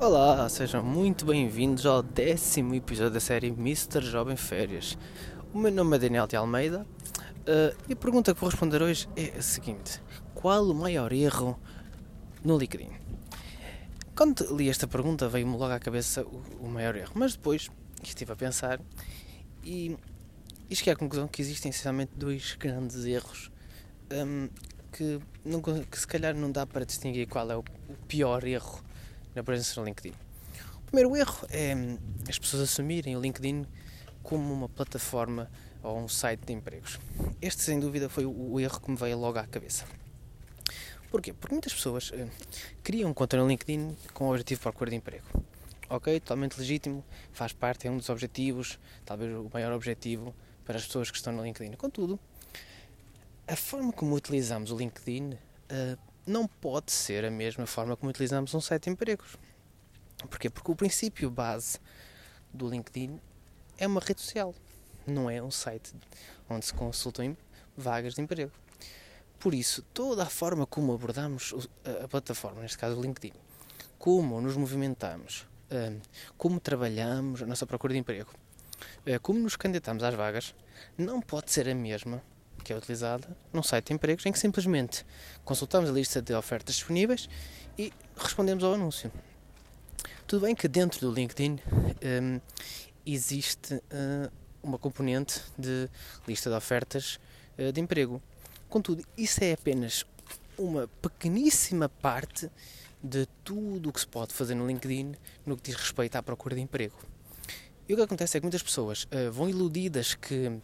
Olá, sejam muito bem-vindos ao décimo episódio da série Mr. Jovem Férias. O meu nome é Daniel de Almeida uh, e a pergunta que vou responder hoje é a seguinte: Qual o maior erro no LinkedIn? Quando li esta pergunta veio-me logo à cabeça o, o, maior erro, mas depois estive a pensar e, e cheguei à conclusão que existem essencialmente dois grandes erros um, que, não, que se calhar não dá para distinguir qual é o, o pior erro na presença no LinkedIn. O primeiro erro é hum, as pessoas assumirem o LinkedIn como uma plataforma ou um site de empregos. Este, sem dúvida, foi o erro que me veio logo à cabeça. Porquê? Porque muitas pessoas uh, criam conta no LinkedIn com o objetivo de procura de emprego. Ok, totalmente legítimo, faz parte, é um dos objetivos, talvez o maior objetivo para as pessoas que estão no LinkedIn. Contudo, a forma como utilizamos o LinkedIn uh, não pode ser a mesma forma como utilizamos um site de empregos. Porquê? Porque o princípio base do LinkedIn é uma rede social, não é um site onde se consultam vagas de emprego. Por isso, toda a forma como abordamos a plataforma, neste caso o LinkedIn, como nos movimentamos, hum, como trabalhamos a nossa procura de emprego, hum, como nos candidatamos às vagas, não pode ser a mesma que é utilizada num site de empregos em que simplesmente consultamos a lista de ofertas disponíveis e respondemos ao anúncio. Tudo bem que dentro do LinkedIn um, existe uh, uma componente de lista de ofertas uh, de emprego. Contudo, isso é apenas uma pequeníssima parte de tudo o que se pode fazer no LinkedIn no que diz respeito à procura de emprego. E o que acontece é que muitas pessoas uh, vão iludidas que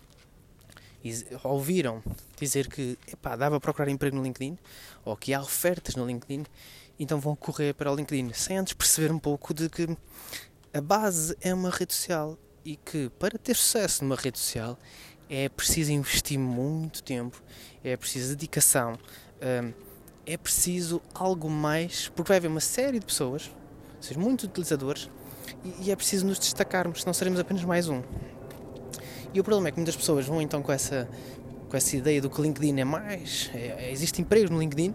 ouviram dizer que epá, dava para procurar emprego no LinkedIn ou que há ofertas no LinkedIn, então vão correr para o LinkedIn sem antes perceber um pouco de que a base é uma rede social e que para ter sucesso numa rede social é preciso investir muito tempo, é preciso dedicação, hum, é preciso algo mais, porque vai haver uma série de pessoas, ou seja, muitos utilizadores, e é preciso nos destacarmos, senão seremos apenas mais um. E o problema é que muitas pessoas vão então com essa, com essa ideia do que LinkedIn é mais, é, é, existe empregos no LinkedIn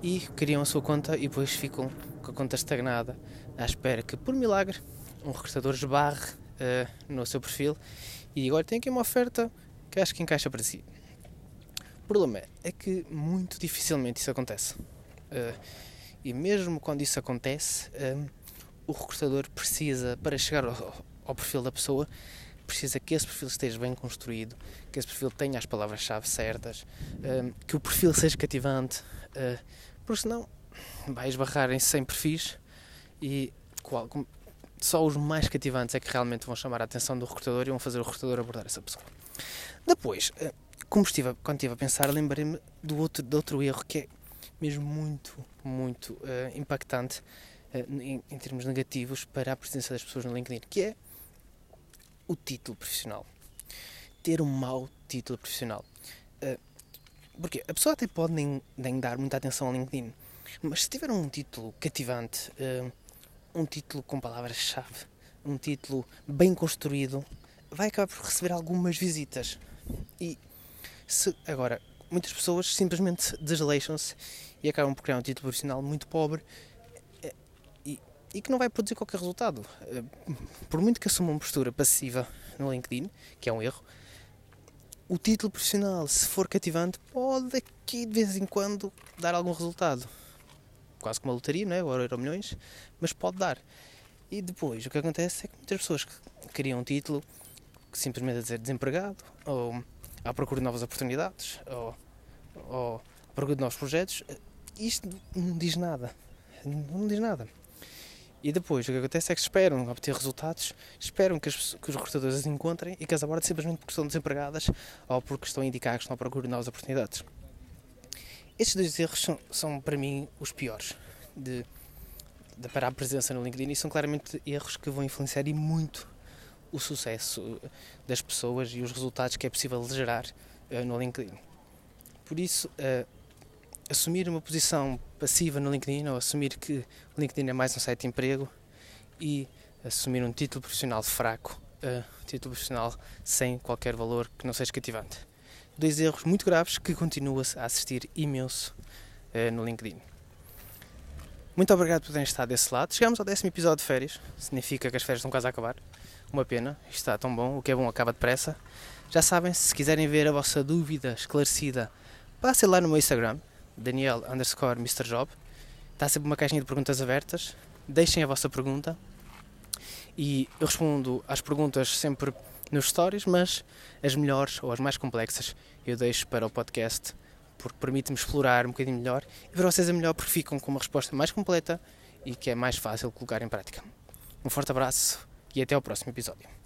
e criam a sua conta e depois ficam com a conta estagnada à espera que, por milagre, um recrutador esbarre uh, no seu perfil e agora tem aqui uma oferta que acho que encaixa para si. O problema é que muito dificilmente isso acontece. Uh, e mesmo quando isso acontece, uh, o recrutador precisa, para chegar ao, ao perfil da pessoa, precisa que esse perfil esteja bem construído, que esse perfil tenha as palavras-chave certas, hum, que o perfil seja cativante, hum, porque senão vai esbarrar em 100 perfis e só os mais cativantes é que realmente vão chamar a atenção do recrutador e vão fazer o recrutador abordar essa pessoa. Depois, hum, como estive, quando estive a pensar, lembrei-me do outro, do outro erro que é mesmo muito, muito impactante em, em termos negativos para a presença das pessoas no LinkedIn, que é o título profissional. Ter um mau título profissional. Uh, porque a pessoa até pode nem, nem, dar muita atenção ao LinkedIn, mas se tiver um título cativante, uh, um título com palavras-chave, um título bem construído, vai acabar por receber algumas visitas. E se agora muitas pessoas simplesmente desleixam-se e acabam por criar um título profissional muito pobre e que não vai produzir qualquer resultado. Eh, por muito que assuma uma postura passiva no LinkedIn, que é um erro, o título profissional, se for cativante, pode aqui de vez em quando dar algum resultado. Quase como a lotaria, não é? O euro milhões, mas pode dar. E depois, o que acontece é que muitas pessoas que criam um título que simplesmente a dizer desempregado, ou à procura de novas oportunidades, ou, ou à procura de novos projetos, eh, isto não diz nada. Não diz nada. E depois o que acontece é que esperam obter resultados, esperam que, as, que os recrutadores as encontrem e que as abordem simplesmente porque estão desempregadas ou porque estão a indicar que estão à procura de novas oportunidades. Estes dois erros são, são para mim os piores de, de, para a presença no LinkedIn e são claramente erros que vão influenciar e muito o sucesso das pessoas e os resultados que é possível gerar uh, no LinkedIn. Por isso, uh, assumir uma posição passiva no LinkedIn ou assumir que o LinkedIn é mais um site de emprego e assumir um título profissional fraco, uh, título profissional sem qualquer valor que não seja cativante. Dois erros muito graves que continua a assistir imenso uh, no LinkedIn. Muito obrigado por terem estado desse lado. Chegamos ao décimo episódio de férias. Significa que as férias estão quase a acabar. Uma pena. Isto está tão bom. O que é bom acaba depressa. Já sabem, se quiserem ver a vossa dúvida esclarecida, passem lá no meu Instagram, Daniel underscore Mr. Job. Está sempre uma caixinha de perguntas abertas. Deixem a vossa pergunta. E eu respondo às perguntas sempre nos stories, mas as melhores ou as mais complexas eu deixo para o podcast porque permite-me explorar um bocadinho melhor e para vocês é melhor porque ficam com uma resposta mais completa e que é mais fácil colocar em prática. Um forte abraço e até ao próximo episódio.